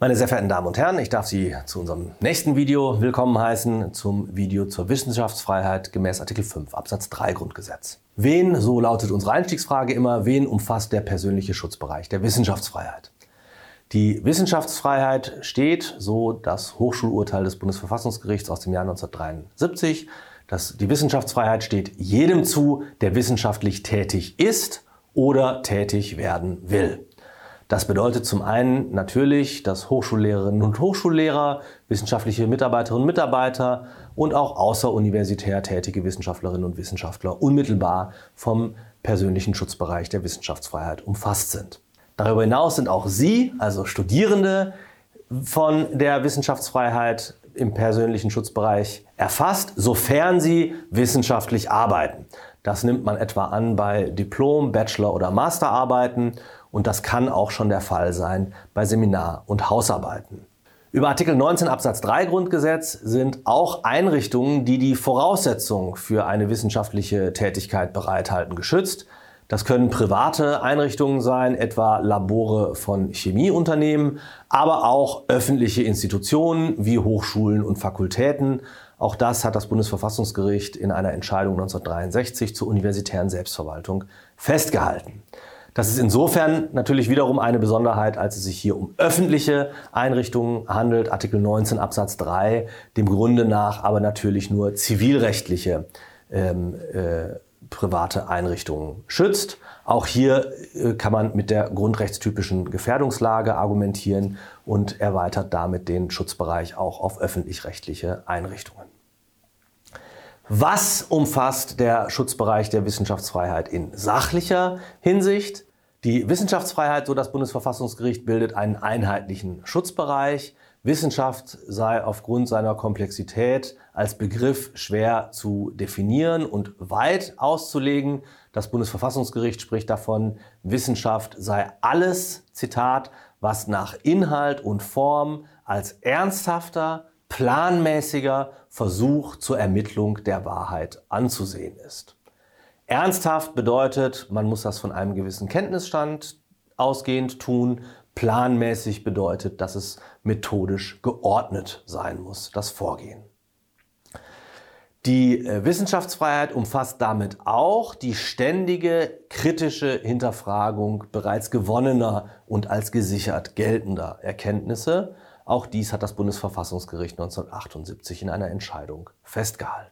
Meine sehr verehrten Damen und Herren, ich darf Sie zu unserem nächsten Video willkommen heißen, zum Video zur Wissenschaftsfreiheit gemäß Artikel 5 Absatz 3 Grundgesetz. Wen, so lautet unsere Einstiegsfrage immer, wen umfasst der persönliche Schutzbereich der Wissenschaftsfreiheit? Die Wissenschaftsfreiheit steht, so das Hochschulurteil des Bundesverfassungsgerichts aus dem Jahr 1973, dass die Wissenschaftsfreiheit steht jedem zu, der wissenschaftlich tätig ist oder tätig werden will. Das bedeutet zum einen natürlich, dass Hochschullehrerinnen und Hochschullehrer, wissenschaftliche Mitarbeiterinnen und Mitarbeiter und auch außeruniversitär tätige Wissenschaftlerinnen und Wissenschaftler unmittelbar vom persönlichen Schutzbereich der Wissenschaftsfreiheit umfasst sind. Darüber hinaus sind auch Sie, also Studierende, von der Wissenschaftsfreiheit im persönlichen Schutzbereich erfasst, sofern sie wissenschaftlich arbeiten. Das nimmt man etwa an bei Diplom-, Bachelor- oder Masterarbeiten und das kann auch schon der Fall sein bei Seminar- und Hausarbeiten. Über Artikel 19 Absatz 3 Grundgesetz sind auch Einrichtungen, die die Voraussetzungen für eine wissenschaftliche Tätigkeit bereithalten, geschützt. Das können private Einrichtungen sein, etwa Labore von Chemieunternehmen, aber auch öffentliche Institutionen wie Hochschulen und Fakultäten. Auch das hat das Bundesverfassungsgericht in einer Entscheidung 1963 zur universitären Selbstverwaltung festgehalten. Das ist insofern natürlich wiederum eine Besonderheit, als es sich hier um öffentliche Einrichtungen handelt. Artikel 19 Absatz 3, dem Grunde nach aber natürlich nur zivilrechtliche ähm, äh, private Einrichtungen schützt. Auch hier äh, kann man mit der grundrechtstypischen Gefährdungslage argumentieren und erweitert damit den Schutzbereich auch auf öffentlich-rechtliche Einrichtungen. Was umfasst der Schutzbereich der Wissenschaftsfreiheit in sachlicher Hinsicht? Die Wissenschaftsfreiheit, so das Bundesverfassungsgericht, bildet einen einheitlichen Schutzbereich. Wissenschaft sei aufgrund seiner Komplexität als Begriff schwer zu definieren und weit auszulegen. Das Bundesverfassungsgericht spricht davon, Wissenschaft sei alles, Zitat, was nach Inhalt und Form als ernsthafter, planmäßiger Versuch zur Ermittlung der Wahrheit anzusehen ist. Ernsthaft bedeutet, man muss das von einem gewissen Kenntnisstand ausgehend tun. Planmäßig bedeutet, dass es methodisch geordnet sein muss, das Vorgehen. Die äh, Wissenschaftsfreiheit umfasst damit auch die ständige kritische Hinterfragung bereits gewonnener und als gesichert geltender Erkenntnisse. Auch dies hat das Bundesverfassungsgericht 1978 in einer Entscheidung festgehalten.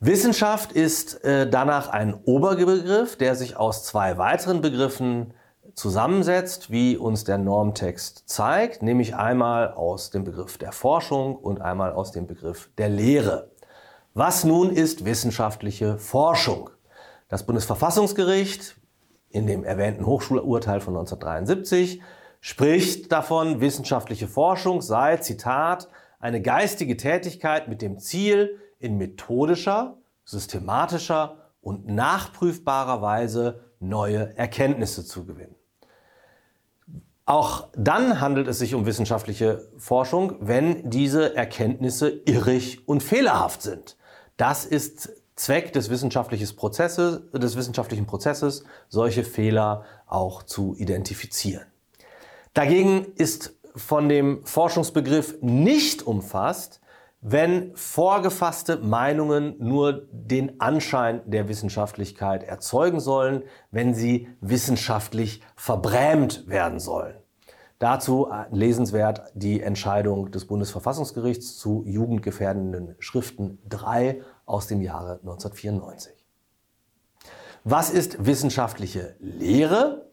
Wissenschaft ist äh, danach ein Oberbegriff, der sich aus zwei weiteren Begriffen zusammensetzt, wie uns der Normtext zeigt, nämlich einmal aus dem Begriff der Forschung und einmal aus dem Begriff der Lehre. Was nun ist wissenschaftliche Forschung? Das Bundesverfassungsgericht in dem erwähnten Hochschulurteil von 1973 spricht davon, wissenschaftliche Forschung sei, Zitat, eine geistige Tätigkeit mit dem Ziel, in methodischer, systematischer und nachprüfbarer Weise neue Erkenntnisse zu gewinnen. Auch dann handelt es sich um wissenschaftliche Forschung, wenn diese Erkenntnisse irrig und fehlerhaft sind. Das ist Zweck des, wissenschaftlichen Prozesses, des wissenschaftlichen Prozesses, solche Fehler auch zu identifizieren. Dagegen ist von dem Forschungsbegriff nicht umfasst, wenn vorgefasste Meinungen nur den Anschein der Wissenschaftlichkeit erzeugen sollen, wenn sie wissenschaftlich verbrämt werden sollen. Dazu äh, lesenswert die Entscheidung des Bundesverfassungsgerichts zu jugendgefährdenden Schriften 3 aus dem Jahre 1994. Was ist wissenschaftliche Lehre?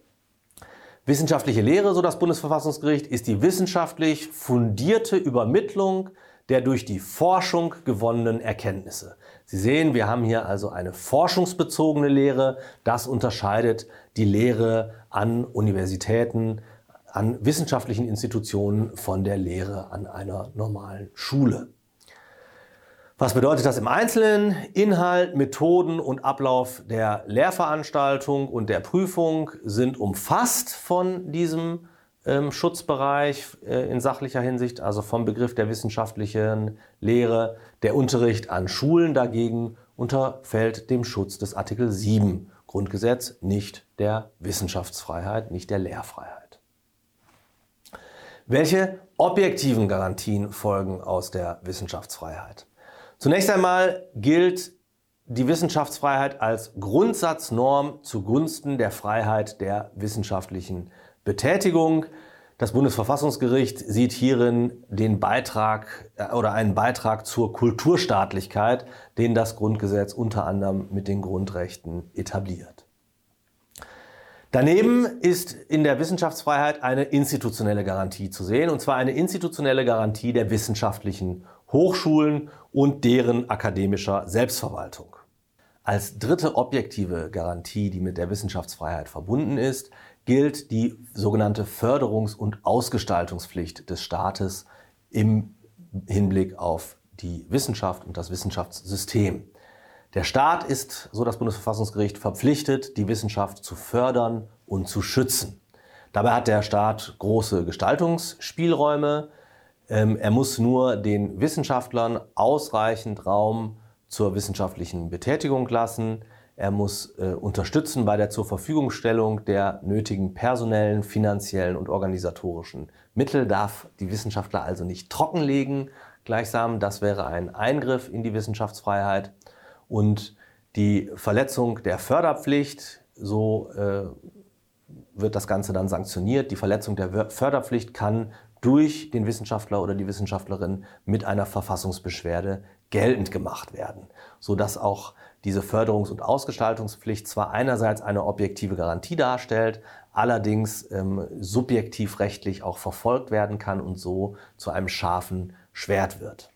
Wissenschaftliche Lehre, so das Bundesverfassungsgericht, ist die wissenschaftlich fundierte Übermittlung der durch die Forschung gewonnenen Erkenntnisse. Sie sehen, wir haben hier also eine forschungsbezogene Lehre. Das unterscheidet die Lehre an Universitäten, an wissenschaftlichen Institutionen von der Lehre an einer normalen Schule. Was bedeutet das im Einzelnen? Inhalt, Methoden und Ablauf der Lehrveranstaltung und der Prüfung sind umfasst von diesem ähm, Schutzbereich äh, in sachlicher Hinsicht, also vom Begriff der wissenschaftlichen Lehre. Der Unterricht an Schulen dagegen unterfällt dem Schutz des Artikel 7 Grundgesetz, nicht der Wissenschaftsfreiheit, nicht der Lehrfreiheit. Welche objektiven Garantien folgen aus der Wissenschaftsfreiheit? Zunächst einmal gilt die Wissenschaftsfreiheit als Grundsatznorm zugunsten der Freiheit der wissenschaftlichen Betätigung. Das Bundesverfassungsgericht sieht hierin den Beitrag äh, oder einen Beitrag zur Kulturstaatlichkeit, den das Grundgesetz unter anderem mit den Grundrechten etabliert. Daneben ist in der Wissenschaftsfreiheit eine institutionelle Garantie zu sehen, und zwar eine institutionelle Garantie der wissenschaftlichen Hochschulen und deren akademischer Selbstverwaltung. Als dritte objektive Garantie, die mit der Wissenschaftsfreiheit verbunden ist, gilt die sogenannte Förderungs- und Ausgestaltungspflicht des Staates im Hinblick auf die Wissenschaft und das Wissenschaftssystem. Der Staat ist, so das Bundesverfassungsgericht, verpflichtet, die Wissenschaft zu fördern und zu schützen. Dabei hat der Staat große Gestaltungsspielräume. Ähm, er muss nur den Wissenschaftlern ausreichend Raum zur wissenschaftlichen Betätigung lassen. Er muss äh, unterstützen bei der Zurverfügungstellung der nötigen personellen, finanziellen und organisatorischen Mittel, darf die Wissenschaftler also nicht trockenlegen. Gleichsam, das wäre ein Eingriff in die Wissenschaftsfreiheit. Und die Verletzung der Förderpflicht, so äh, wird das Ganze dann sanktioniert. Die Verletzung der Förderpflicht kann durch den Wissenschaftler oder die Wissenschaftlerin mit einer Verfassungsbeschwerde geltend gemacht werden, sodass auch diese Förderungs- und Ausgestaltungspflicht zwar einerseits eine objektive Garantie darstellt, allerdings ähm, subjektiv rechtlich auch verfolgt werden kann und so zu einem scharfen Schwert wird.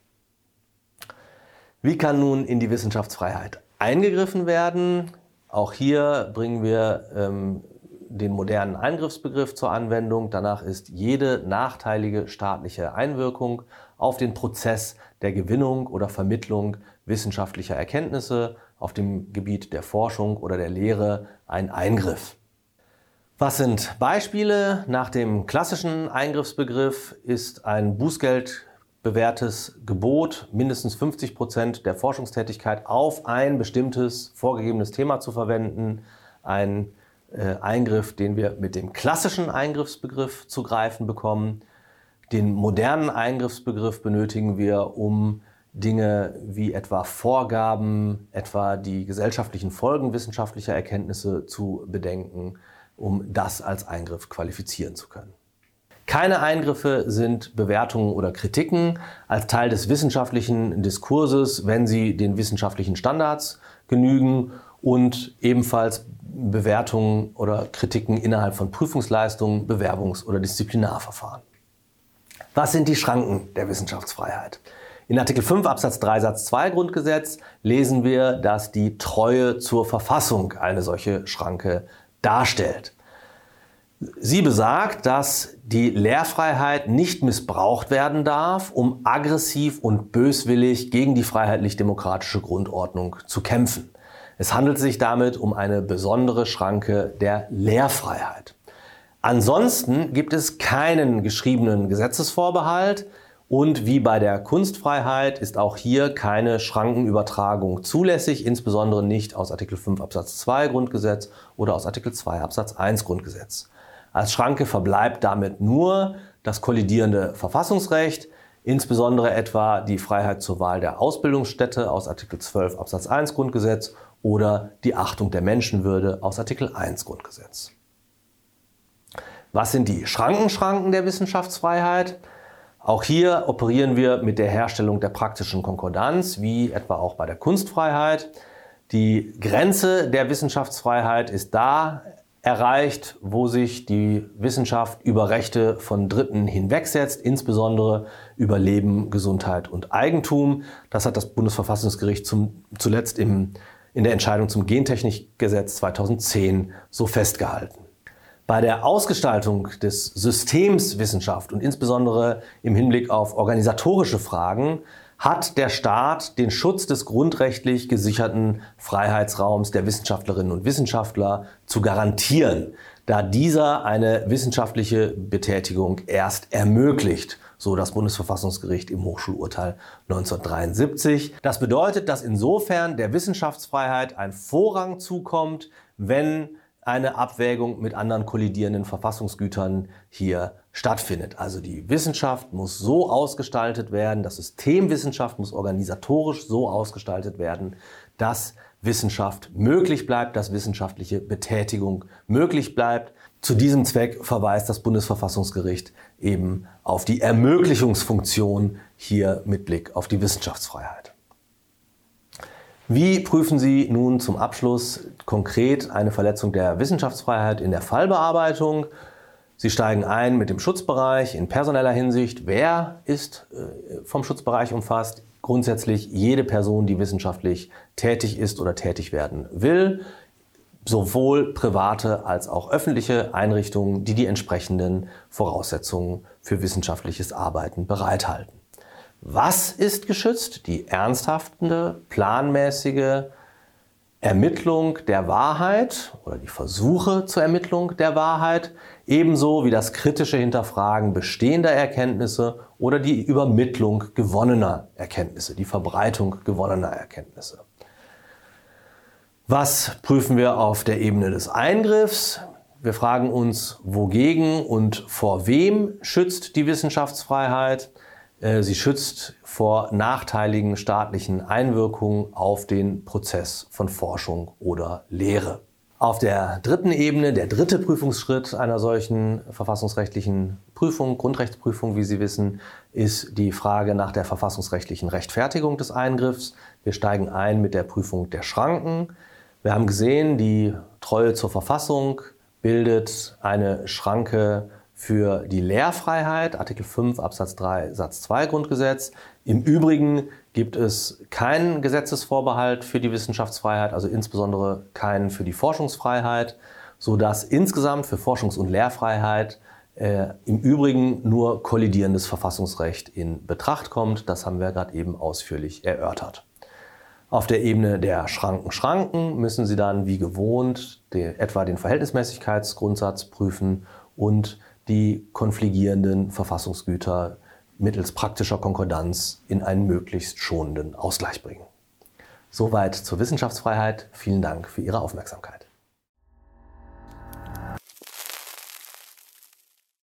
Wie kann nun in die Wissenschaftsfreiheit eingegriffen werden? Auch hier bringen wir ähm, den modernen Eingriffsbegriff zur Anwendung. Danach ist jede nachteilige staatliche Einwirkung auf den Prozess der Gewinnung oder Vermittlung wissenschaftlicher Erkenntnisse auf dem Gebiet der Forschung oder der Lehre ein Eingriff. Was sind Beispiele? Nach dem klassischen Eingriffsbegriff ist ein Bußgeld bewährtes Gebot, mindestens 50 Prozent der Forschungstätigkeit auf ein bestimmtes vorgegebenes Thema zu verwenden, ein äh, Eingriff, den wir mit dem klassischen Eingriffsbegriff zu greifen bekommen. Den modernen Eingriffsbegriff benötigen wir, um Dinge wie etwa Vorgaben, etwa die gesellschaftlichen Folgen wissenschaftlicher Erkenntnisse zu bedenken, um das als Eingriff qualifizieren zu können. Keine Eingriffe sind Bewertungen oder Kritiken als Teil des wissenschaftlichen Diskurses, wenn sie den wissenschaftlichen Standards genügen und ebenfalls Bewertungen oder Kritiken innerhalb von Prüfungsleistungen, Bewerbungs- oder Disziplinarverfahren. Was sind die Schranken der Wissenschaftsfreiheit? In Artikel 5 Absatz 3 Satz 2 Grundgesetz lesen wir, dass die Treue zur Verfassung eine solche Schranke darstellt. Sie besagt, dass die Lehrfreiheit nicht missbraucht werden darf, um aggressiv und böswillig gegen die freiheitlich-demokratische Grundordnung zu kämpfen. Es handelt sich damit um eine besondere Schranke der Lehrfreiheit. Ansonsten gibt es keinen geschriebenen Gesetzesvorbehalt und wie bei der Kunstfreiheit ist auch hier keine Schrankenübertragung zulässig, insbesondere nicht aus Artikel 5 Absatz 2 Grundgesetz oder aus Artikel 2 Absatz 1 Grundgesetz. Als Schranke verbleibt damit nur das kollidierende Verfassungsrecht, insbesondere etwa die Freiheit zur Wahl der Ausbildungsstätte aus Artikel 12 Absatz 1 Grundgesetz oder die Achtung der Menschenwürde aus Artikel 1 Grundgesetz. Was sind die Schrankenschranken der Wissenschaftsfreiheit? Auch hier operieren wir mit der Herstellung der praktischen Konkordanz, wie etwa auch bei der Kunstfreiheit. Die Grenze der Wissenschaftsfreiheit ist da erreicht, wo sich die Wissenschaft über Rechte von Dritten hinwegsetzt, insbesondere über Leben, Gesundheit und Eigentum. Das hat das Bundesverfassungsgericht zum, zuletzt im in der Entscheidung zum Gentechnikgesetz 2010 so festgehalten. Bei der Ausgestaltung des Systems Wissenschaft und insbesondere im Hinblick auf organisatorische Fragen hat der Staat den Schutz des grundrechtlich gesicherten Freiheitsraums der Wissenschaftlerinnen und Wissenschaftler zu garantieren, da dieser eine wissenschaftliche Betätigung erst ermöglicht so das Bundesverfassungsgericht im Hochschulurteil 1973. Das bedeutet, dass insofern der Wissenschaftsfreiheit ein Vorrang zukommt, wenn eine Abwägung mit anderen kollidierenden Verfassungsgütern hier stattfindet. Also die Wissenschaft muss so ausgestaltet werden, das System Wissenschaft muss organisatorisch so ausgestaltet werden, dass Wissenschaft möglich bleibt, dass wissenschaftliche Betätigung möglich bleibt. Zu diesem Zweck verweist das Bundesverfassungsgericht eben auf die Ermöglichungsfunktion hier mit Blick auf die Wissenschaftsfreiheit. Wie prüfen Sie nun zum Abschluss konkret eine Verletzung der Wissenschaftsfreiheit in der Fallbearbeitung? Sie steigen ein mit dem Schutzbereich in personeller Hinsicht. Wer ist äh, vom Schutzbereich umfasst? Grundsätzlich jede Person, die wissenschaftlich tätig ist oder tätig werden will. Sowohl private als auch öffentliche Einrichtungen, die die entsprechenden Voraussetzungen für wissenschaftliches Arbeiten bereithalten. Was ist geschützt? Die ernsthafte, planmäßige Ermittlung der Wahrheit oder die Versuche zur Ermittlung der Wahrheit, ebenso wie das kritische Hinterfragen bestehender Erkenntnisse oder die Übermittlung gewonnener Erkenntnisse, die Verbreitung gewonnener Erkenntnisse. Was prüfen wir auf der Ebene des Eingriffs? Wir fragen uns, wogegen und vor wem schützt die Wissenschaftsfreiheit? Äh, sie schützt vor nachteiligen staatlichen Einwirkungen auf den Prozess von Forschung oder Lehre. Auf der dritten Ebene, der dritte Prüfungsschritt einer solchen verfassungsrechtlichen Prüfung, Grundrechtsprüfung, wie Sie wissen, ist die Frage nach der verfassungsrechtlichen Rechtfertigung des Eingriffs. Wir steigen ein mit der Prüfung der Schranken. Wir haben gesehen, die Treue zur Verfassung bildet eine Schranke für die Lehrfreiheit, Artikel 5 Absatz 3 Satz 2 Grundgesetz. Im Übrigen gibt es keinen Gesetzesvorbehalt für die Wissenschaftsfreiheit, also insbesondere keinen für die Forschungsfreiheit, sodass insgesamt für Forschungs- und Lehrfreiheit äh, im Übrigen nur kollidierendes Verfassungsrecht in Betracht kommt. Das haben wir gerade eben ausführlich erörtert. Auf der Ebene der Schranken Schranken müssen Sie dann wie gewohnt die, etwa den Verhältnismäßigkeitsgrundsatz prüfen und die konfligierenden Verfassungsgüter mittels praktischer Konkordanz in einen möglichst schonenden Ausgleich bringen. Soweit zur Wissenschaftsfreiheit. Vielen Dank für Ihre Aufmerksamkeit.